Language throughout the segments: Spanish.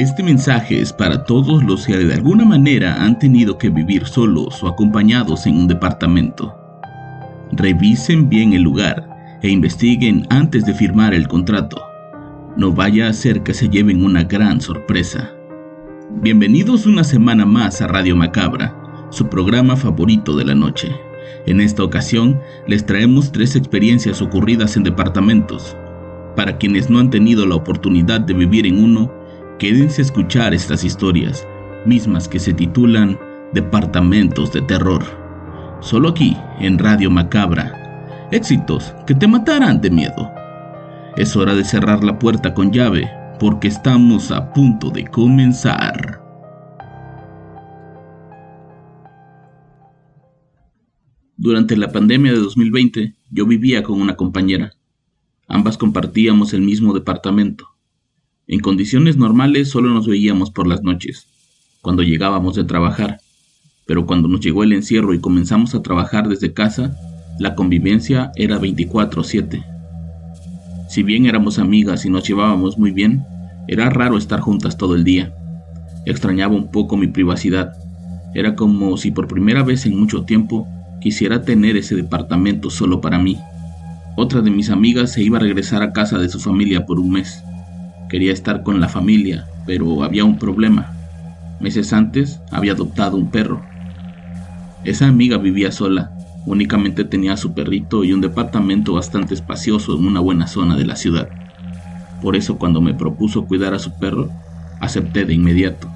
Este mensaje es para todos los que de alguna manera han tenido que vivir solos o acompañados en un departamento. Revisen bien el lugar e investiguen antes de firmar el contrato. No vaya a ser que se lleven una gran sorpresa. Bienvenidos una semana más a Radio Macabra, su programa favorito de la noche. En esta ocasión les traemos tres experiencias ocurridas en departamentos. Para quienes no han tenido la oportunidad de vivir en uno, quédense a escuchar estas historias, mismas que se titulan Departamentos de Terror. Solo aquí, en Radio Macabra. Éxitos que te matarán de miedo. Es hora de cerrar la puerta con llave, porque estamos a punto de comenzar. Durante la pandemia de 2020, yo vivía con una compañera. Ambas compartíamos el mismo departamento. En condiciones normales solo nos veíamos por las noches, cuando llegábamos de trabajar, pero cuando nos llegó el encierro y comenzamos a trabajar desde casa, la convivencia era 24/7. Si bien éramos amigas y nos llevábamos muy bien, era raro estar juntas todo el día. Extrañaba un poco mi privacidad. Era como si por primera vez en mucho tiempo quisiera tener ese departamento solo para mí. Otra de mis amigas se iba a regresar a casa de su familia por un mes. Quería estar con la familia, pero había un problema. Meses antes había adoptado un perro. Esa amiga vivía sola, únicamente tenía a su perrito y un departamento bastante espacioso en una buena zona de la ciudad. Por eso cuando me propuso cuidar a su perro, acepté de inmediato.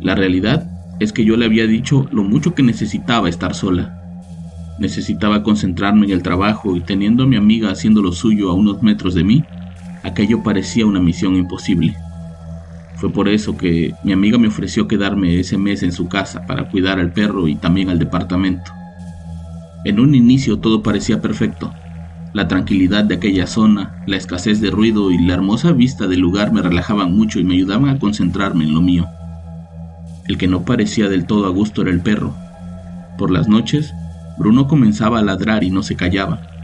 La realidad es que yo le había dicho lo mucho que necesitaba estar sola. Necesitaba concentrarme en el trabajo y teniendo a mi amiga haciendo lo suyo a unos metros de mí, aquello parecía una misión imposible. Fue por eso que mi amiga me ofreció quedarme ese mes en su casa para cuidar al perro y también al departamento. En un inicio todo parecía perfecto. La tranquilidad de aquella zona, la escasez de ruido y la hermosa vista del lugar me relajaban mucho y me ayudaban a concentrarme en lo mío. El que no parecía del todo a gusto era el perro. Por las noches, Bruno comenzaba a ladrar y no se callaba.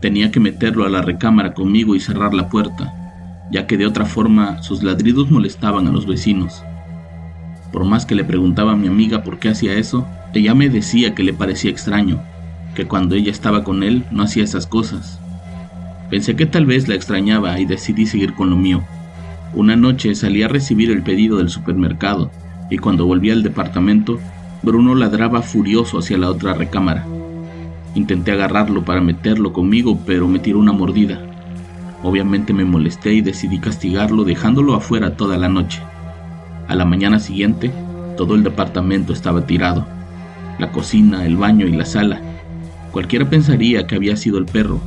Tenía que meterlo a la recámara conmigo y cerrar la puerta, ya que de otra forma sus ladridos molestaban a los vecinos. Por más que le preguntaba a mi amiga por qué hacía eso, ella me decía que le parecía extraño, que cuando ella estaba con él no hacía esas cosas. Pensé que tal vez la extrañaba y decidí seguir con lo mío. Una noche salí a recibir el pedido del supermercado y cuando volví al departamento, Bruno ladraba furioso hacia la otra recámara. Intenté agarrarlo para meterlo conmigo, pero me tiró una mordida. Obviamente me molesté y decidí castigarlo dejándolo afuera toda la noche. A la mañana siguiente, todo el departamento estaba tirado. La cocina, el baño y la sala. Cualquiera pensaría que había sido el perro,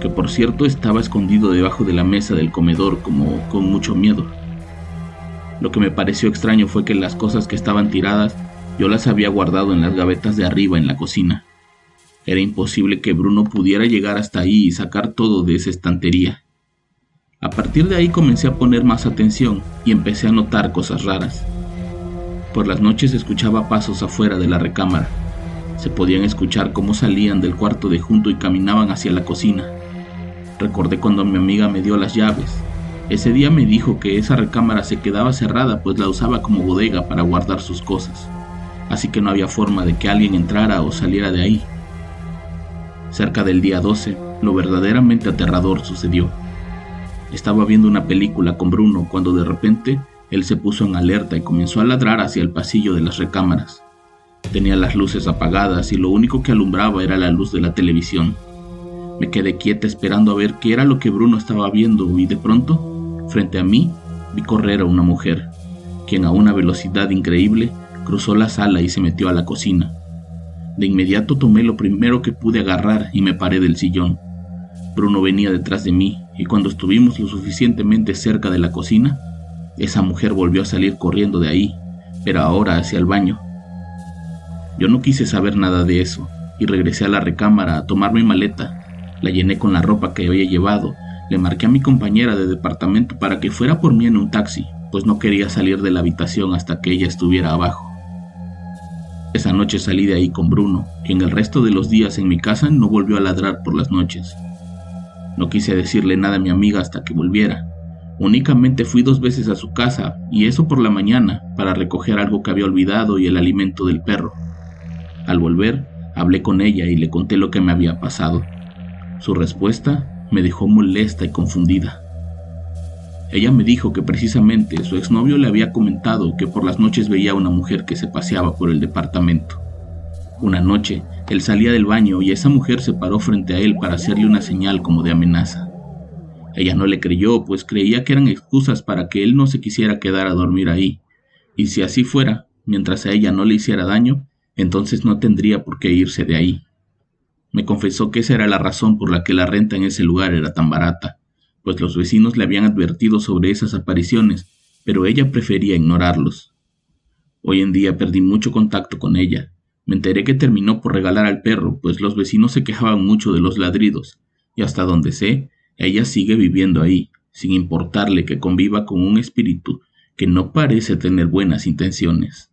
que por cierto estaba escondido debajo de la mesa del comedor como con mucho miedo. Lo que me pareció extraño fue que las cosas que estaban tiradas yo las había guardado en las gavetas de arriba en la cocina. Era imposible que Bruno pudiera llegar hasta ahí y sacar todo de esa estantería. A partir de ahí comencé a poner más atención y empecé a notar cosas raras. Por las noches escuchaba pasos afuera de la recámara. Se podían escuchar cómo salían del cuarto de junto y caminaban hacia la cocina. Recordé cuando mi amiga me dio las llaves. Ese día me dijo que esa recámara se quedaba cerrada pues la usaba como bodega para guardar sus cosas, así que no había forma de que alguien entrara o saliera de ahí. Cerca del día 12, lo verdaderamente aterrador sucedió. Estaba viendo una película con Bruno cuando de repente él se puso en alerta y comenzó a ladrar hacia el pasillo de las recámaras. Tenía las luces apagadas y lo único que alumbraba era la luz de la televisión. Me quedé quieta esperando a ver qué era lo que Bruno estaba viendo y de pronto, frente a mí, vi correr a una mujer, quien a una velocidad increíble cruzó la sala y se metió a la cocina. De inmediato tomé lo primero que pude agarrar y me paré del sillón. Bruno venía detrás de mí y cuando estuvimos lo suficientemente cerca de la cocina, esa mujer volvió a salir corriendo de ahí, pero ahora hacia el baño. Yo no quise saber nada de eso y regresé a la recámara a tomar mi maleta. La llené con la ropa que había llevado, le marqué a mi compañera de departamento para que fuera por mí en un taxi, pues no quería salir de la habitación hasta que ella estuviera abajo. Esa noche salí de ahí con Bruno, quien el resto de los días en mi casa no volvió a ladrar por las noches. No quise decirle nada a mi amiga hasta que volviera. Únicamente fui dos veces a su casa, y eso por la mañana, para recoger algo que había olvidado y el alimento del perro. Al volver, hablé con ella y le conté lo que me había pasado. Su respuesta me dejó molesta y confundida. Ella me dijo que precisamente su exnovio le había comentado que por las noches veía a una mujer que se paseaba por el departamento. Una noche, él salía del baño y esa mujer se paró frente a él para hacerle una señal como de amenaza. Ella no le creyó, pues creía que eran excusas para que él no se quisiera quedar a dormir ahí, y si así fuera, mientras a ella no le hiciera daño, entonces no tendría por qué irse de ahí. Me confesó que esa era la razón por la que la renta en ese lugar era tan barata, pues los vecinos le habían advertido sobre esas apariciones, pero ella prefería ignorarlos. Hoy en día perdí mucho contacto con ella. Me enteré que terminó por regalar al perro, pues los vecinos se quejaban mucho de los ladridos, y hasta donde sé, ella sigue viviendo ahí, sin importarle que conviva con un espíritu que no parece tener buenas intenciones.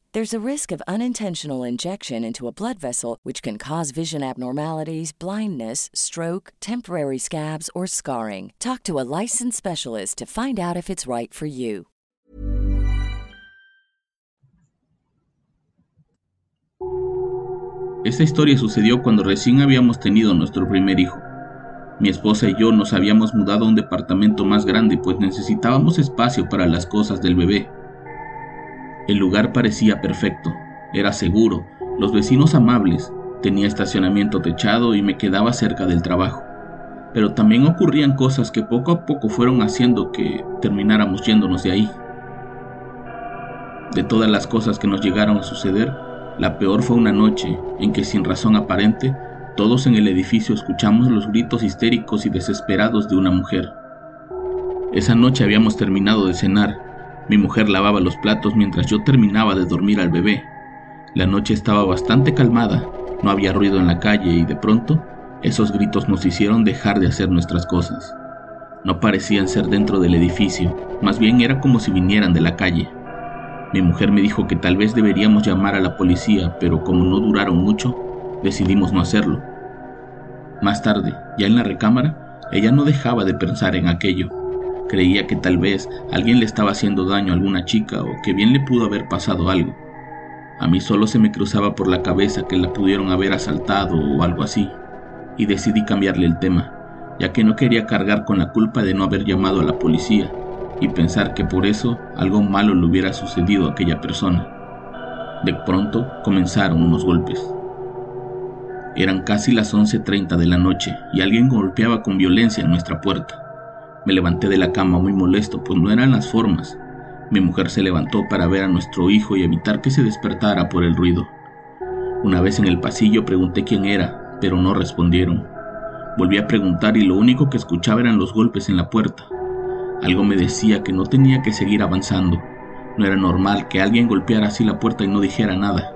There's a risk of unintentional injection into a blood vessel, which can cause vision abnormalities, blindness, stroke, temporary scabs, or scarring. Talk to a licensed specialist to find out if it's right for you. Esta historia sucedió cuando recién habíamos tenido nuestro primer hijo. Mi esposa y yo nos habíamos mudado a un departamento más grande pues necesitábamos espacio para las cosas del bebé. El lugar parecía perfecto, era seguro, los vecinos amables, tenía estacionamiento techado y me quedaba cerca del trabajo. Pero también ocurrían cosas que poco a poco fueron haciendo que termináramos yéndonos de ahí. De todas las cosas que nos llegaron a suceder, la peor fue una noche en que sin razón aparente, todos en el edificio escuchamos los gritos histéricos y desesperados de una mujer. Esa noche habíamos terminado de cenar. Mi mujer lavaba los platos mientras yo terminaba de dormir al bebé. La noche estaba bastante calmada, no había ruido en la calle y de pronto esos gritos nos hicieron dejar de hacer nuestras cosas. No parecían ser dentro del edificio, más bien era como si vinieran de la calle. Mi mujer me dijo que tal vez deberíamos llamar a la policía, pero como no duraron mucho, decidimos no hacerlo. Más tarde, ya en la recámara, ella no dejaba de pensar en aquello. Creía que tal vez alguien le estaba haciendo daño a alguna chica o que bien le pudo haber pasado algo. A mí solo se me cruzaba por la cabeza que la pudieron haber asaltado o algo así, y decidí cambiarle el tema, ya que no quería cargar con la culpa de no haber llamado a la policía y pensar que por eso algo malo le hubiera sucedido a aquella persona. De pronto comenzaron unos golpes. Eran casi las 11.30 de la noche y alguien golpeaba con violencia en nuestra puerta. Me levanté de la cama muy molesto, pues no eran las formas. Mi mujer se levantó para ver a nuestro hijo y evitar que se despertara por el ruido. Una vez en el pasillo pregunté quién era, pero no respondieron. Volví a preguntar y lo único que escuchaba eran los golpes en la puerta. Algo me decía que no tenía que seguir avanzando. No era normal que alguien golpeara así la puerta y no dijera nada.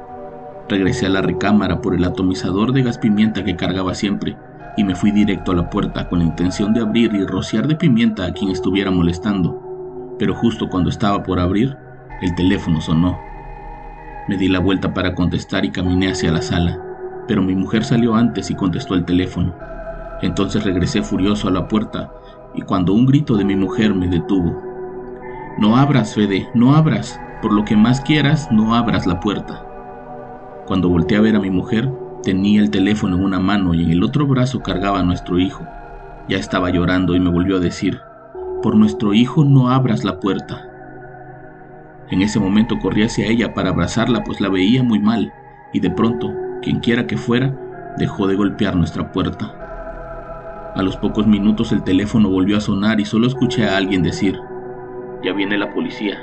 Regresé a la recámara por el atomizador de gas pimienta que cargaba siempre y me fui directo a la puerta con la intención de abrir y rociar de pimienta a quien estuviera molestando. Pero justo cuando estaba por abrir, el teléfono sonó. Me di la vuelta para contestar y caminé hacia la sala, pero mi mujer salió antes y contestó el teléfono. Entonces regresé furioso a la puerta y cuando un grito de mi mujer me detuvo. No abras, Fede, no abras. Por lo que más quieras, no abras la puerta. Cuando volteé a ver a mi mujer, tenía el teléfono en una mano y en el otro brazo cargaba a nuestro hijo. Ya estaba llorando y me volvió a decir, por nuestro hijo no abras la puerta. En ese momento corrí hacia ella para abrazarla pues la veía muy mal y de pronto, quien quiera que fuera, dejó de golpear nuestra puerta. A los pocos minutos el teléfono volvió a sonar y solo escuché a alguien decir, ya viene la policía,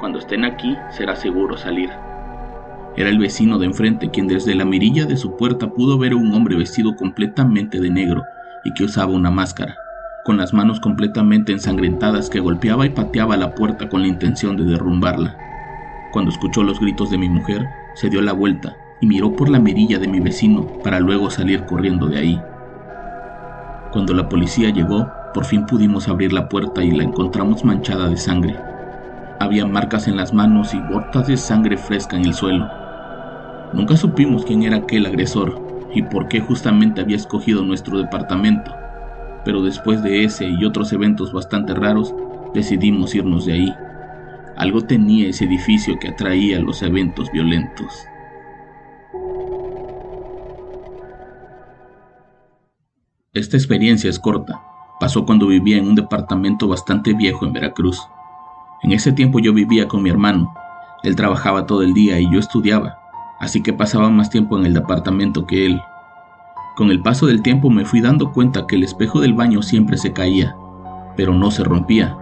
cuando estén aquí será seguro salir. Era el vecino de enfrente quien desde la mirilla de su puerta pudo ver a un hombre vestido completamente de negro y que usaba una máscara, con las manos completamente ensangrentadas que golpeaba y pateaba la puerta con la intención de derrumbarla. Cuando escuchó los gritos de mi mujer, se dio la vuelta y miró por la mirilla de mi vecino para luego salir corriendo de ahí. Cuando la policía llegó, por fin pudimos abrir la puerta y la encontramos manchada de sangre. Había marcas en las manos y gotas de sangre fresca en el suelo. Nunca supimos quién era aquel agresor y por qué justamente había escogido nuestro departamento, pero después de ese y otros eventos bastante raros, decidimos irnos de ahí. Algo tenía ese edificio que atraía los eventos violentos. Esta experiencia es corta. Pasó cuando vivía en un departamento bastante viejo en Veracruz. En ese tiempo yo vivía con mi hermano. Él trabajaba todo el día y yo estudiaba así que pasaba más tiempo en el departamento que él. Con el paso del tiempo me fui dando cuenta que el espejo del baño siempre se caía, pero no se rompía.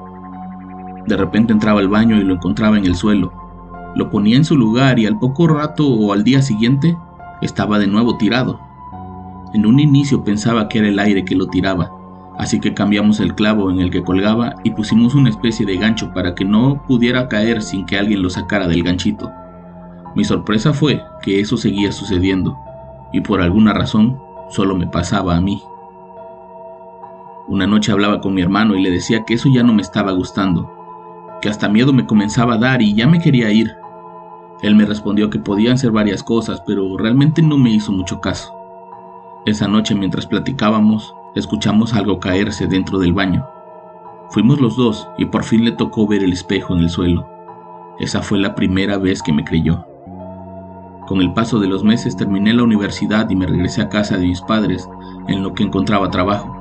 De repente entraba al baño y lo encontraba en el suelo. Lo ponía en su lugar y al poco rato o al día siguiente estaba de nuevo tirado. En un inicio pensaba que era el aire que lo tiraba, así que cambiamos el clavo en el que colgaba y pusimos una especie de gancho para que no pudiera caer sin que alguien lo sacara del ganchito. Mi sorpresa fue que eso seguía sucediendo, y por alguna razón solo me pasaba a mí. Una noche hablaba con mi hermano y le decía que eso ya no me estaba gustando, que hasta miedo me comenzaba a dar y ya me quería ir. Él me respondió que podían ser varias cosas, pero realmente no me hizo mucho caso. Esa noche mientras platicábamos, escuchamos algo caerse dentro del baño. Fuimos los dos y por fin le tocó ver el espejo en el suelo. Esa fue la primera vez que me creyó. Con el paso de los meses terminé la universidad y me regresé a casa de mis padres, en lo que encontraba trabajo.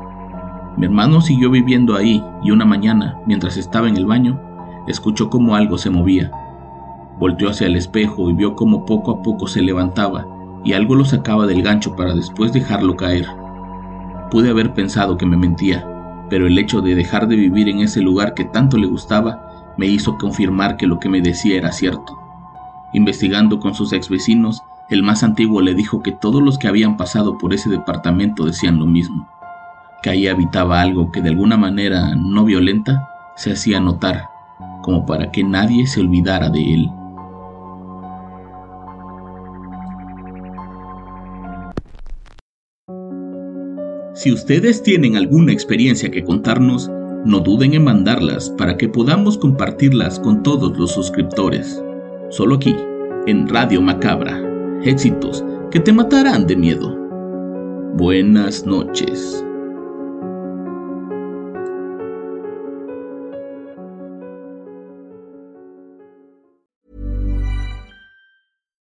Mi hermano siguió viviendo ahí y una mañana, mientras estaba en el baño, escuchó cómo algo se movía. Volteó hacia el espejo y vio cómo poco a poco se levantaba y algo lo sacaba del gancho para después dejarlo caer. Pude haber pensado que me mentía, pero el hecho de dejar de vivir en ese lugar que tanto le gustaba me hizo confirmar que lo que me decía era cierto. Investigando con sus ex vecinos, el más antiguo le dijo que todos los que habían pasado por ese departamento decían lo mismo, que ahí habitaba algo que de alguna manera no violenta se hacía notar, como para que nadie se olvidara de él. Si ustedes tienen alguna experiencia que contarnos, no duden en mandarlas para que podamos compartirlas con todos los suscriptores solo aquí, en Radio Macabra. Éxitos que te matarán de miedo. Buenas noches.